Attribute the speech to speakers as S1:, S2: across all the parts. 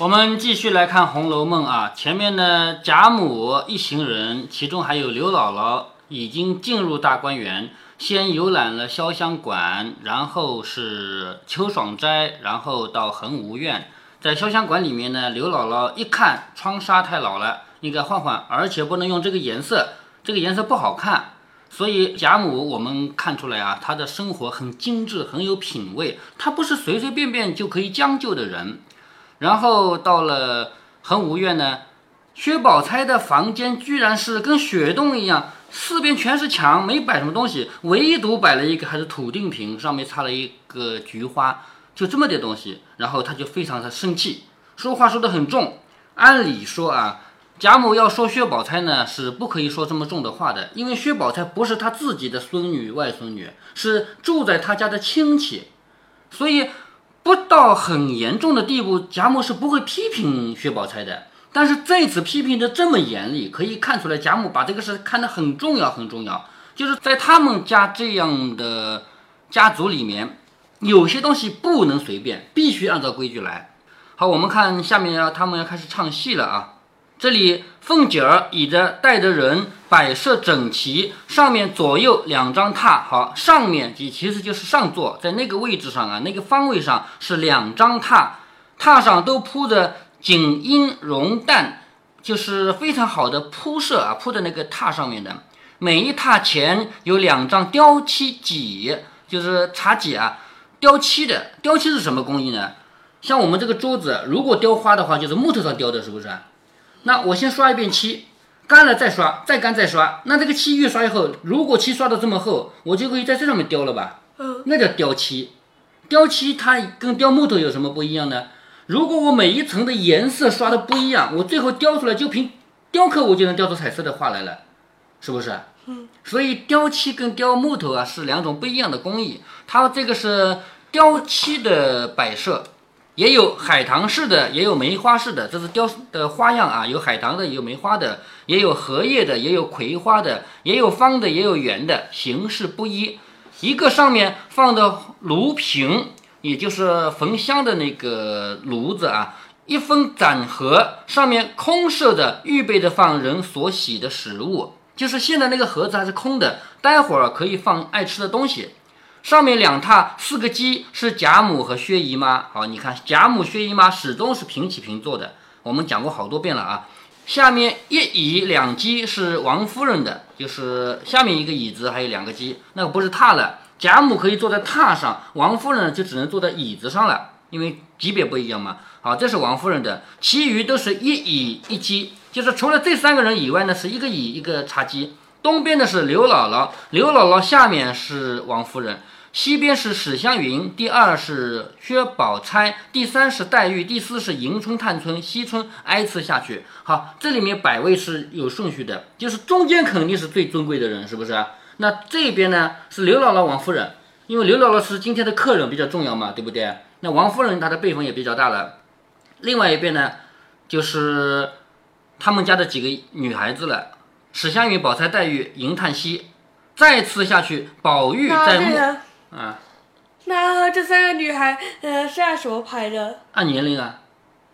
S1: 我们继续来看《红楼梦》啊，前面呢，贾母一行人，其中还有刘姥姥，已经进入大观园，先游览了潇湘馆，然后是秋爽斋，然后到恒芜苑。在潇湘馆里面呢，刘姥姥一看窗纱太老了，应该换换，而且不能用这个颜色，这个颜色不好看。所以贾母，我们看出来啊，她的生活很精致，很有品味，她不是随随便便就可以将就的人。然后到了恒芜苑呢，薛宝钗的房间居然是跟雪洞一样，四边全是墙，没摆什么东西，唯独摆了一个还是土定瓶，上面插了一个菊花，就这么点东西。然后他就非常的生气，说话说得很重。按理说啊，贾母要说薛宝钗呢，是不可以说这么重的话的，因为薛宝钗不是他自己的孙女、外孙女，是住在他家的亲戚，所以。不到很严重的地步，贾母是不会批评薛宝钗的。但是这次批评的这么严厉，可以看出来贾母把这个事看得很重要，很重要。就是在他们家这样的家族里面，有些东西不能随便，必须按照规矩来。好，我们看下面要他们要开始唱戏了啊。这里凤姐儿倚着带着人摆设整齐，上面左右两张榻，好，上面即其实就是上座，在那个位置上啊，那个方位上是两张榻，榻上都铺着锦缨绒缎，就是非常好的铺设啊，铺在那个榻上面的。每一榻前有两张雕漆几，就是茶几啊，雕漆的。雕漆是什么工艺呢？像我们这个桌子，如果雕花的话，就是木头上雕的，是不是？那我先刷一遍漆，干了再刷，再干再刷。那这个漆越刷越厚，如果漆刷的这么厚，我就可以在这上面雕了吧？
S2: 嗯，
S1: 那叫雕漆。雕漆它跟雕木头有什么不一样呢？如果我每一层的颜色刷的不一样，我最后雕出来就凭雕刻我就能雕出彩色的画来了，是不是？
S2: 嗯。
S1: 所以雕漆跟雕木头啊是两种不一样的工艺。它这个是雕漆的摆设。也有海棠式的，也有梅花式的，这是雕的花样啊。有海棠的，有梅花的，也有荷叶的，也有葵花的，也有方的，也有圆的，形式不一。一个上面放的炉瓶，也就是焚香的那个炉子啊。一分盏盒，上面空设的，预备的放人所喜的食物，就是现在那个盒子还是空的，待会儿可以放爱吃的东西。上面两榻四个鸡是贾母和薛姨妈。好，你看贾母、薛姨妈始终是平起平坐的。我们讲过好多遍了啊。下面一椅两鸡是王夫人的，就是下面一个椅子还有两个鸡，那个不是榻了。贾母可以坐在榻上，王夫人就只能坐在椅子上了，因为级别不一样嘛。好，这是王夫人的，其余都是一椅一鸡，就是除了这三个人以外呢，是一个椅一个茶几。东边的是刘姥姥，刘姥姥下面是王夫人。西边是史湘云，第二是薛宝钗，第三是黛玉，第四是迎春、探春、惜春，挨次下去。好，这里面百位是有顺序的，就是中间肯定是最尊贵的人，是不是？那这边呢是刘姥姥、王夫人，因为刘姥姥是今天的客人比较重要嘛，对不对？那王夫人她的辈分也比较大了。另外一边呢，就是他们家的几个女孩子了，史湘云、宝钗、黛玉、迎、探、惜，再次下去，宝玉在幕。啊，
S2: 那这三个女孩，呃，是按什么排的？
S1: 按年龄啊，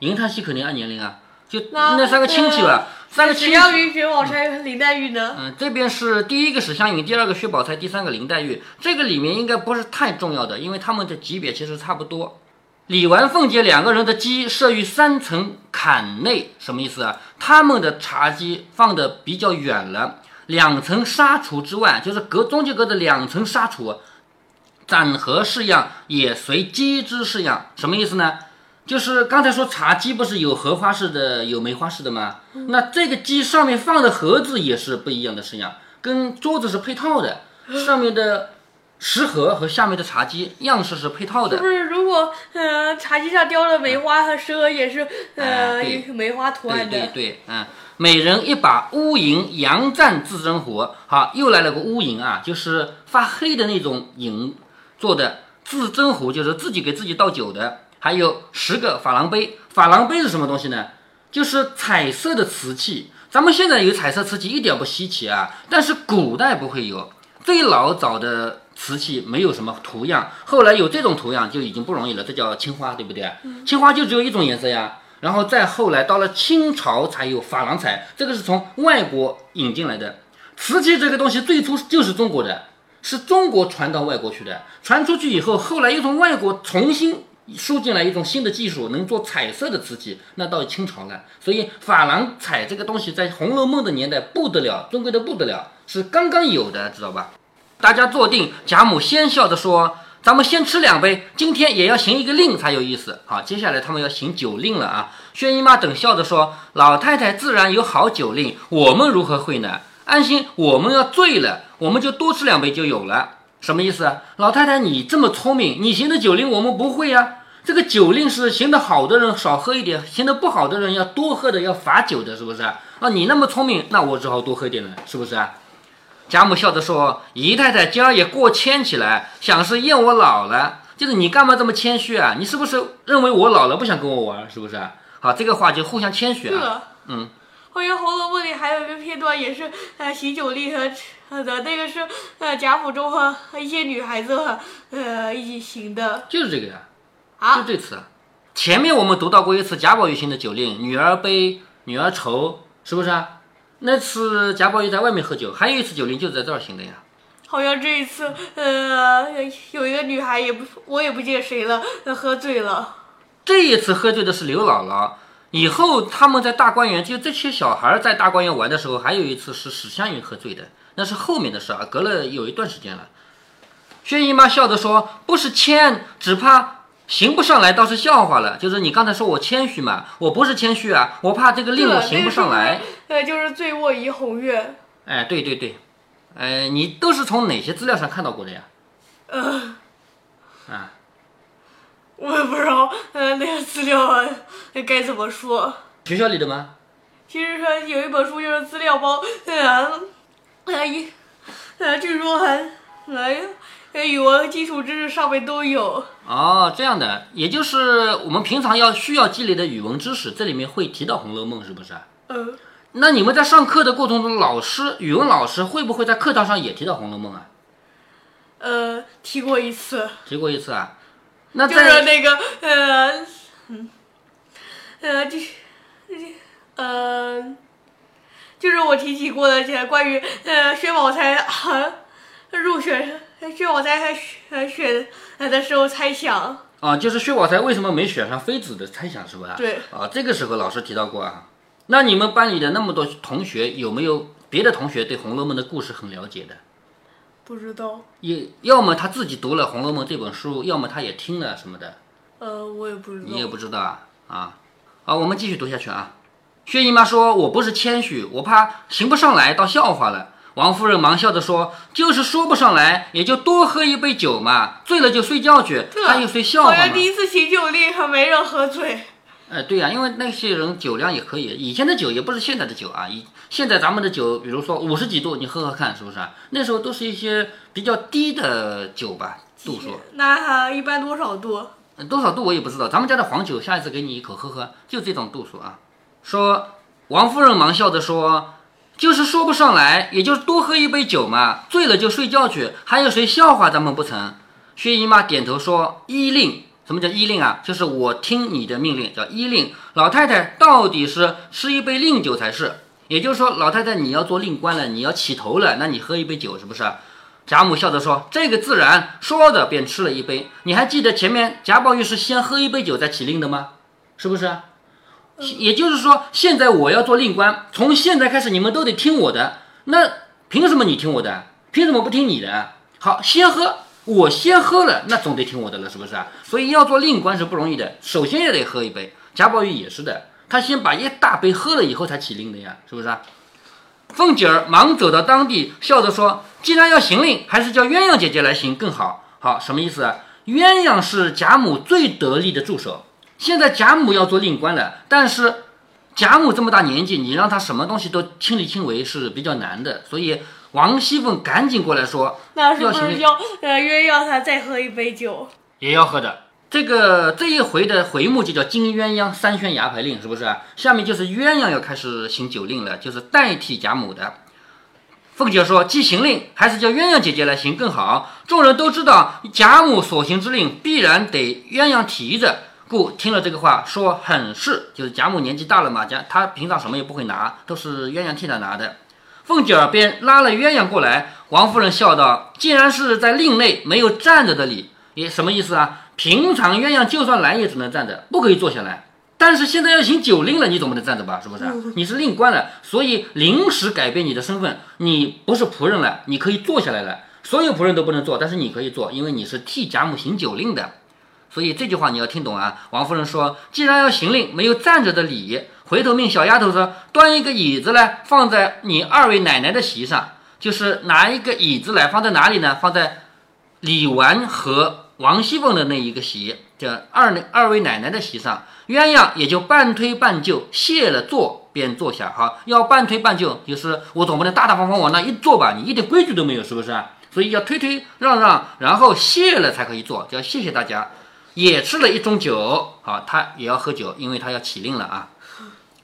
S1: 银泰系肯定按年龄啊，就那三个亲戚吧，三个亲戚。
S2: 史湘云、薛宝钗和林黛玉呢？
S1: 嗯，这边是第一个史湘云，第二个薛宝钗，第三个林黛玉。这个里面应该不是太重要的，因为他们的级别其实差不多。李纨、凤姐两个人的鸡设于三层坎内，什么意思啊？他们的茶几放的比较远了，两层纱橱之外，就是隔中间隔着两层纱橱。展盒式样也随鸡之式样，什么意思呢？就是刚才说茶几不是有荷花式的，有梅花式的吗？那这个鸡上面放的盒子也是不一样的式样，跟桌子是配套的，上面的食盒和下面的茶几样式是配套的。
S2: 不是，如果呃茶几上雕了梅花和食盒也是呃梅花图案的。
S1: 对对对，嗯，每人一把乌银阳湛自珍壶，好，又来了个乌银啊，就是发黑的那种银。做的自斟壶就是自己给自己倒酒的，还有十个珐琅杯。珐琅杯是什么东西呢？就是彩色的瓷器。咱们现在有彩色瓷器一点不稀奇啊，但是古代不会有。最老早的瓷器没有什么图样，后来有这种图样就已经不容易了。这叫青花，对不对？青花就只有一种颜色呀。然后再后来到了清朝才有珐琅彩，这个是从外国引进来的。瓷器这个东西最初就是中国的，是中国传到外国去的，传出去以后，后来又从外国重新输进来一种新的技术，能做彩色的瓷器，那到清朝了。所以珐琅彩这个东西在《红楼梦》的年代不得了，中国的不得了，是刚刚有的，知道吧？大家坐定，贾母先笑着说：“咱们先吃两杯，今天也要行一个令才有意思。”好，接下来他们要行酒令了啊！薛姨妈等笑着说：“老太太自然有好酒令，我们如何会呢？安心，我们要醉了，我们就多吃两杯就有了。什么意思啊？老太太，你这么聪明，你行的酒令我们不会呀。这个酒令是行得好的人少喝一点，行得不好的人要多喝的，要罚酒的，是不是啊？啊，你那么聪明，那我只好多喝点了，是不是啊？”贾母笑着说：“姨太太今儿也过谦起来，想是厌我老了。就是你干嘛这么谦虚啊？你是不是认为我老了不想跟我玩？是不是？好，这个话就互相谦虚啊。嗯。
S2: 后面《红楼梦》里还有一个片段，也是呃行酒令和的那个是呃贾府中和一些女孩子呃一起行的。
S1: 就是这个呀。
S2: 啊。
S1: 就这次。前面我们读到过一次贾宝玉行的酒令，女儿悲，女儿愁，是不是啊？那次贾宝玉在外面喝酒，还有一次酒令就是在这儿行的呀。
S2: 好像这一次，呃，有一个女孩也不，我也不记得谁了，喝醉了。
S1: 这一次喝醉的是刘姥姥。以后他们在大观园，就这些小孩在大观园玩的时候，还有一次是史湘云喝醉的，那是后面的事啊，隔了有一段时间了。薛姨妈笑着说：“不是谦，只怕。”行不上来倒是笑话了，就是你刚才说我谦虚嘛，我不是谦虚啊，我怕这个令我行不上来。
S2: 呃，就是醉卧怡红院。
S1: 哎，对对对，哎，你都是从哪些资料上看到过的呀？
S2: 呃，
S1: 啊，
S2: 我也不知道，嗯，那个资料该怎么说？
S1: 学校里的吗？
S2: 其实说有一本书就是资料包，呃，呃一，呃据说还，来呀。语文基础知识上面都有
S1: 哦，这样的，也就是我们平常要需要积累的语文知识，这里面会提到《红楼梦》，是不是？
S2: 嗯。
S1: 那你们在上课的过程中，老师语文老师会不会在课堂上也提到《红楼梦》啊？
S2: 呃，提过一次。
S1: 提过一次啊？那
S2: 就是那个呃，嗯，呃，就是，呃，就是我提起过的，这关于呃薛宝钗入选。薛宝钗还选的时候猜想
S1: 啊，就是薛宝钗为什么没选上妃子的猜想是吧？
S2: 对
S1: 啊，这个时候老师提到过啊。那你们班里的那么多同学，有没有别的同学对《红楼梦》的故事很了解的？
S2: 不知道。
S1: 也要么他自己读了《红楼梦》这本书，要么他也听了什么的。
S2: 呃，我也不知道。
S1: 你也不知道啊啊！好，我们继续读下去啊。薛姨妈说：“我不是谦虚，我怕行不上来，到笑话了。”王夫人忙笑着说：“就是说不上来，也就多喝一杯酒嘛，醉了就睡觉去，还有谁笑话
S2: 吗？”第一次行酒令还没人喝醉。
S1: 哎，对呀，因为那些人酒量也可以，以前的酒也不是现在的酒啊。以现在咱们的酒，比如说五十几度，你喝喝看，是不是？啊那时候都是一些比较低的酒吧，度数。
S2: 那一般多少度？
S1: 多少度我也不知道。咱们家的黄酒，下一次给你一口喝喝，就这种度数啊。说，王夫人忙笑着说。就是说不上来，也就是多喝一杯酒嘛，醉了就睡觉去，还有谁笑话咱们不成？薛姨妈点头说：“依令。”什么叫依令啊？就是我听你的命令，叫依令。老太太到底是吃一杯令酒才是，也就是说，老太太你要做令官了，你要起头了，那你喝一杯酒是不是？贾母笑着说：“这个自然。”说着便吃了一杯。你还记得前面贾宝玉是先喝一杯酒再起令的吗？是不是？也就是说，现在我要做令官，从现在开始你们都得听我的。那凭什么你听我的？凭什么不听你的？好，先喝，我先喝了，那总得听我的了，是不是啊？所以要做令官是不容易的，首先也得喝一杯。贾宝玉也是的，他先把一大杯喝了以后才起令的呀，是不是啊？凤姐儿忙走到当地，笑着说：“既然要行令，还是叫鸳鸯姐姐来行更好。”好，什么意思啊？鸳鸯是贾母最得力的助手。现在贾母要做令官了，但是贾母这么大年纪，你让她什么东西都亲力亲为是比较难的，所以王熙凤赶紧过来说：“
S2: 那是不是要呃鸳鸯她再喝一杯酒？
S1: 也要喝的。这个这一回的回目就叫金鸳鸯三宣牙牌令，是不是？下面就是鸳鸯要开始行酒令了，就是代替贾母的。凤姐说：既行令，还是叫鸳鸯姐姐来行更好。众人都知道贾母所行之令必然得鸳鸯提着。”故听了这个话，说很是，就是贾母年纪大了嘛，贾她平常什么也不会拿，都是鸳鸯替他拿的。凤姐儿便拉了鸳鸯过来，王夫人笑道：“既然是在令内，没有站着的理，也什么意思啊？平常鸳鸯就算来也只能站着，不可以坐下来。但是现在要行酒令了，你总不能站着吧？是不是？你是令官了，所以临时改变你的身份，你不是仆人了，你可以坐下来了。所有仆人都不能坐，但是你可以坐，因为你是替贾母行酒令的。所以这句话你要听懂啊。王夫人说：“既然要行令，没有站着的礼。”回头命小丫头说：“端一个椅子来，放在你二位奶奶的席上，就是拿一个椅子来，放在哪里呢？放在李纨和王熙凤的那一个席，叫二二位奶奶的席上。鸳鸯也就半推半就，谢了座便坐下。哈，要半推半就，就是我总不能大大方方往那一坐吧？你一点规矩都没有，是不是？所以要推推让让，然后谢了才可以坐，叫谢谢大家。也吃了一盅酒，好，他也要喝酒，因为他要起令了啊。”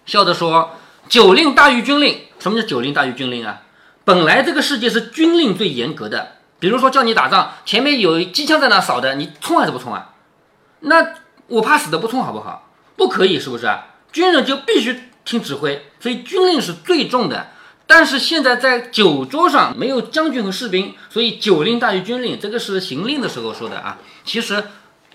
S1: 笑着说：“酒令大于军令。什么叫酒令大于军令啊？本来这个世界是军令最严格的。比如说叫你打仗，前面有机枪在那扫的，你冲还是不冲啊？那我怕死的不冲好不好？不可以，是不是啊？军人就必须听指挥，所以军令是最重的。但是现在在酒桌上没有将军和士兵，所以酒令大于军令，这个是行令的时候说的啊。其实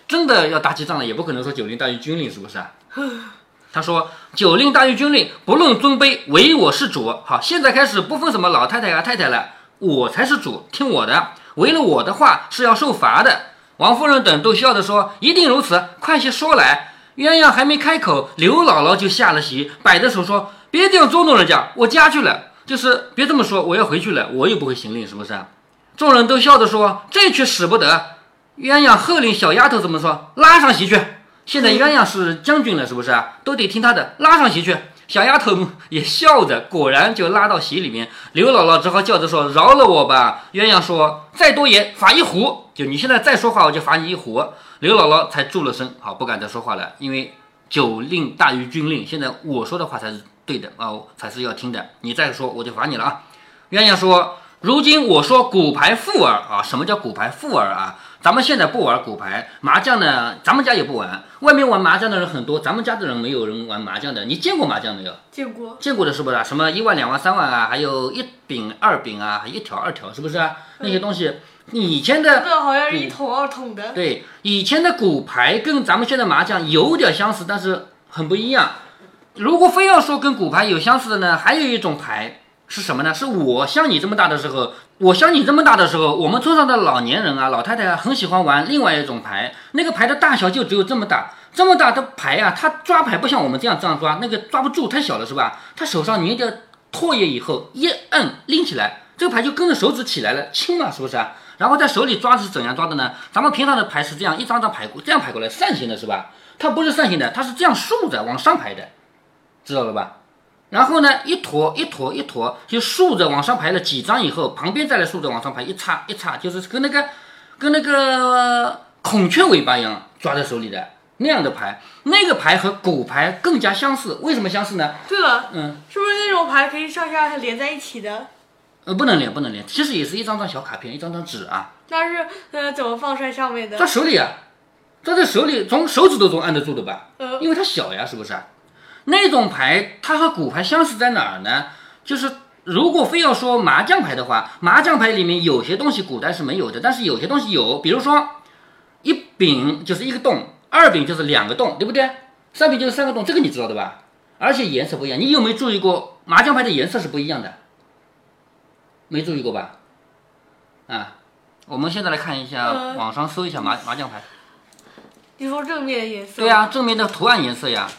S1: 真的要打起仗来，也不可能说酒令大于军令，是不是啊？” 他说：“酒令大于军令，不论尊卑，唯我是主。好，现在开始不分什么老太太啊、太太了，我才是主，听我的。违了我的话是要受罚的。”王夫人等都笑着说：“一定如此，快些说来。”鸳鸯还没开口，刘姥姥就下了席，摆着手说：“别这样捉弄人家，我家去了。就是别这么说，我要回去了，我又不会行令，是不是？”众人都笑着说：“这却使不得。”鸳鸯喝令小丫头怎么说：“拉上席去。”现在鸳鸯是将军了，是不是？都得听他的，拉上席去。小丫头也笑着，果然就拉到席里面。刘姥姥只好叫着说：“饶了我吧。”鸳鸯说：“再多言，罚一壶。就你现在再说话，我就罚你一壶。”刘姥姥才住了声，好，不敢再说话了，因为酒令大于军令。现在我说的话才是对的啊，才是要听的。你再说，我就罚你了啊。鸳鸯说：“如今我说骨牌富儿啊，什么叫骨牌富儿啊？”咱们现在不玩骨牌麻将呢，咱们家也不玩。外面玩麻将的人很多，咱们家的人没有人玩麻将的。你见过麻将没有？
S2: 见过，
S1: 见过的是不是？什么一万、两万、三万啊？还有一饼、二饼啊，还一条、二条，是不是？那些东西，以前的
S2: 这好像是一桶二桶的。
S1: 对，以前的骨牌跟咱们现在麻将有点相似，但是很不一样。如果非要说跟骨牌有相似的呢，还有一种牌是什么呢？是我像你这么大的时候。我像你这么大的时候，我们村上的老年人啊、老太太啊，很喜欢玩另外一种牌。那个牌的大小就只有这么大，这么大的牌啊，他抓牌不像我们这样这样抓，那个抓不住，太小了，是吧？他手上捏着唾液以后，一摁拎起来，这个牌就跟着手指起来了，轻嘛，是不是啊？然后在手里抓是怎样抓的呢？咱们平常的牌是这样一张张排过，这样排过来，扇形的是吧？它不是扇形的，它是这样竖着往上排的，知道了吧？然后呢，一坨一坨一坨，就竖着往上排了几张以后，旁边再来竖着往上排，一插一插，就是跟那个跟那个孔雀尾巴一样抓在手里的那样的牌。那个牌和骨牌更加相似，为什么相似呢？
S2: 对了，
S1: 嗯，
S2: 是不是那种牌可以上下连在一起的？
S1: 呃，不能连，不能连，其实也是一张张小卡片，一张张纸啊。
S2: 那是呃，怎么放在上面的？
S1: 抓手里啊，抓在手里，从手指头中按得住的吧？
S2: 呃，
S1: 因为它小呀，是不是？那种牌它和骨牌相似在哪儿呢？就是如果非要说麻将牌的话，麻将牌里面有些东西古代是没有的，但是有些东西有，比如说一饼就是一个洞，二饼就是两个洞，对不对？三饼就是三个洞，这个你知道的吧？而且颜色不一样，你有没有注意过麻将牌的颜色是不一样的？没注意过吧？啊，我们现在来看一下，网上搜一下麻麻将牌。
S2: 你说正面颜色？
S1: 对呀，正面的图案颜色呀。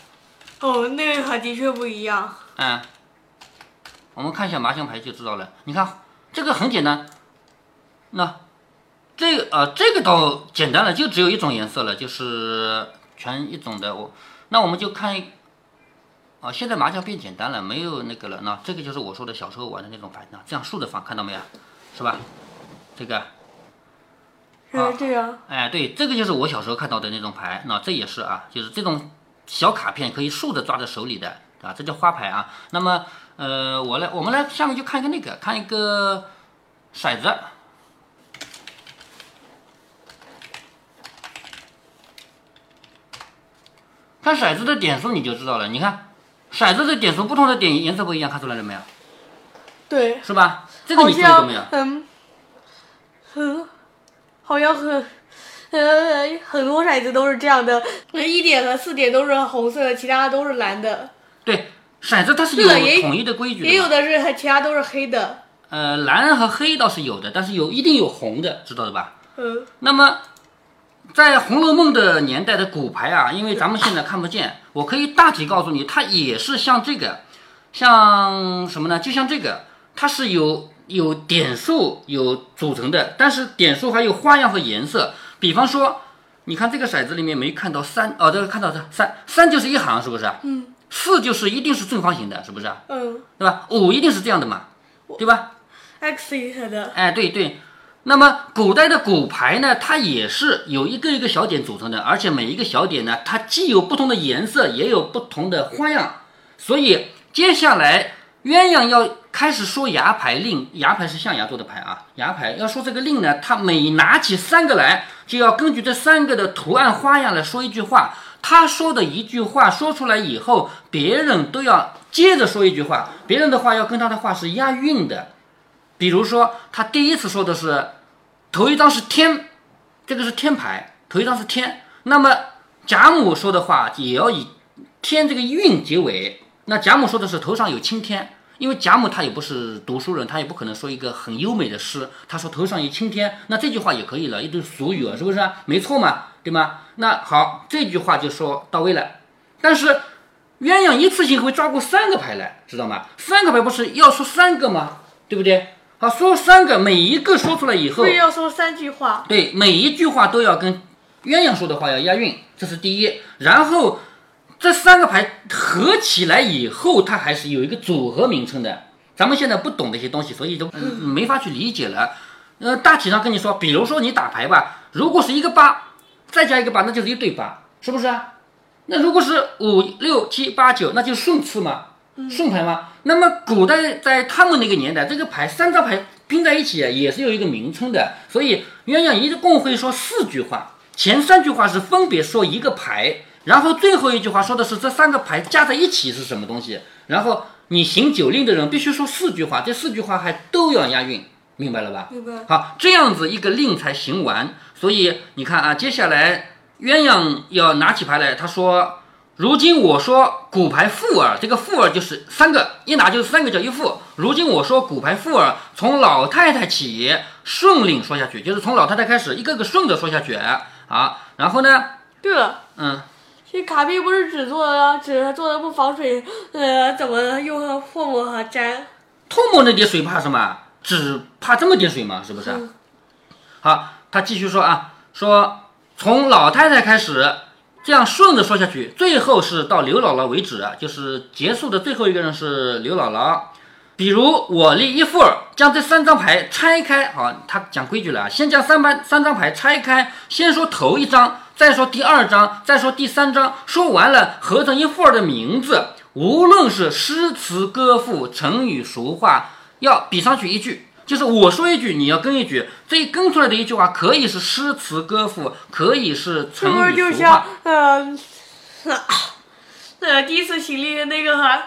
S2: 哦，那个牌的确不一样。
S1: 嗯，我们看一下麻将牌就知道了。你看这个很简单，那这个啊，这个倒简单了，就只有一种颜色了，就是全一种的。我那我们就看，啊，现在麻将变简单了，没有那个了。那这个就是我说的小时候玩的那种牌，那这样竖着放，看到没有？是吧？这个。
S2: 是这样。
S1: 哎，对，这个就是我小时候看到的那种牌。那这也是啊，就是这种。小卡片可以竖着抓在手里的啊，这叫花牌啊。那么，呃，我来，我们来下面就看一个那个，看一个骰子。看骰子的点数你就知道了。你看，骰子的点数不同的点颜色不一样，看出来了没有？
S2: 对，
S1: 是吧？这个
S2: 好
S1: 你注意过没有？
S2: 嗯嗯，好像很呃 很多骰子都是这样的，一点和四点都是红色的，其他都是蓝的，
S1: 对，骰子它是有统一的规矩
S2: 也有
S1: 的
S2: 是其他都是黑的。
S1: 呃，蓝和黑倒是有的，但是有一定有红的，知道的吧？
S2: 嗯
S1: 那么，在《红楼梦》的年代的骨牌啊，因为咱们现在看不见，我可以大体告诉你，它也是像这个，像什么呢？就像这个，它是有有点数有组成的，但是点数还有花样和颜色。比方说，你看这个骰子里面没看到三哦，这个看到这三三就是一行，是不是？
S2: 嗯
S1: 四就是一定是正方形的，是不是？
S2: 嗯
S1: 对吧？五一定是这样的嘛，对吧
S2: ？，X 形成的。
S1: 哎，对对。那么古代的骨牌呢，它也是有一个一个小点组成的，而且每一个小点呢，它既有不同的颜色，也有不同的花样。所以接下来鸳鸯要开始说牙牌令，牙牌是象牙做的牌啊，牙牌要说这个令呢，他每拿起三个来，就要根据这三个的图案花样来说一句话。他说的一句话说出来以后，别人都要接着说一句话，别人的话要跟他的话是押韵的。比如说，他第一次说的是头一张是天，这个是天牌，头一张是天。那么贾母说的话也要以天这个韵结尾。那贾母说的是头上有青天，因为贾母她也不是读书人，她也不可能说一个很优美的诗。她说头上一青天，那这句话也可以了，一堆俗语啊，是不是？没错嘛，对吗？那好，这句话就说到位了。但是鸳鸯一次性会抓过三个牌来，知道吗？三个牌不是要说三个吗？对不对？好，说三个，每一个说出来以后
S2: 对，要说三句话。
S1: 对，每一句话都要跟鸳鸯说的话要押韵，这是第一。然后这三个牌合起来以后，它还是有一个组合名称的。咱们现在不懂这些东西，所以都、嗯、没法去理解了。呃，大体上跟你说，比如说你打牌吧，如果是一个八，再加一个八，那就是一对八，是不是啊？那如果是五六七八九，那就是顺次嘛，顺牌嘛。那么古代在他们那个年代，这个牌三张牌拼在一起啊，也是有一个名称的。所以鸳鸯一共会说四句话，前三句话是分别说一个牌，然后最后一句话说的是这三个牌加在一起是什么东西。然后你行酒令的人必须说四句话，这四句话还都要押韵，明白了吧？
S2: 明白。
S1: 好，这样子一个令才行完。所以你看啊，接下来鸳鸯要拿起牌来，他说：“如今我说骨牌复儿，这个复儿就是三个，一拿就是三个叫一副。如今我说骨牌复儿，从老太太起顺令说下去，就是从老太太开始，一个个顺着说下去啊。然后呢，
S2: 对了，
S1: 嗯，
S2: 这卡片不是纸做的啊，纸做的不防水，呃，怎么用和泡沫和粘？
S1: 唾沫那点水怕什么？纸怕这么点水吗，是不是？
S2: 嗯
S1: 好，他继续说啊，说从老太太开始，这样顺着说下去，最后是到刘姥姥为止，就是结束的最后一个人是刘姥姥。比如我立一副儿，将这三张牌拆开，好，他讲规矩了啊，先将三盘三张牌拆开，先说头一张，再说第二章，再说第三章，说完了合成一副儿的名字，无论是诗词歌赋、成语俗话，要比上去一句。就是我说一句，你要跟一句，这跟出来的一句话可以是诗词歌赋，可以是成语俗话。
S2: 呃，呃，第一次行礼的那个哈，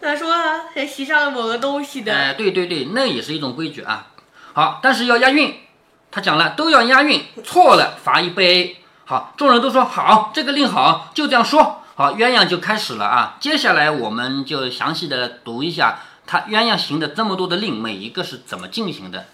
S2: 他，说还袭上了某个东西的，
S1: 哎，对对对，那也是一种规矩啊。好，但是要押韵，他讲了都要押韵，错了罚一杯。好，众人都说好，这个令好，就这样说。好，鸳鸯就开始了啊。接下来我们就详细的读一下他鸳鸯行的这么多的令，每一个是怎么进行的。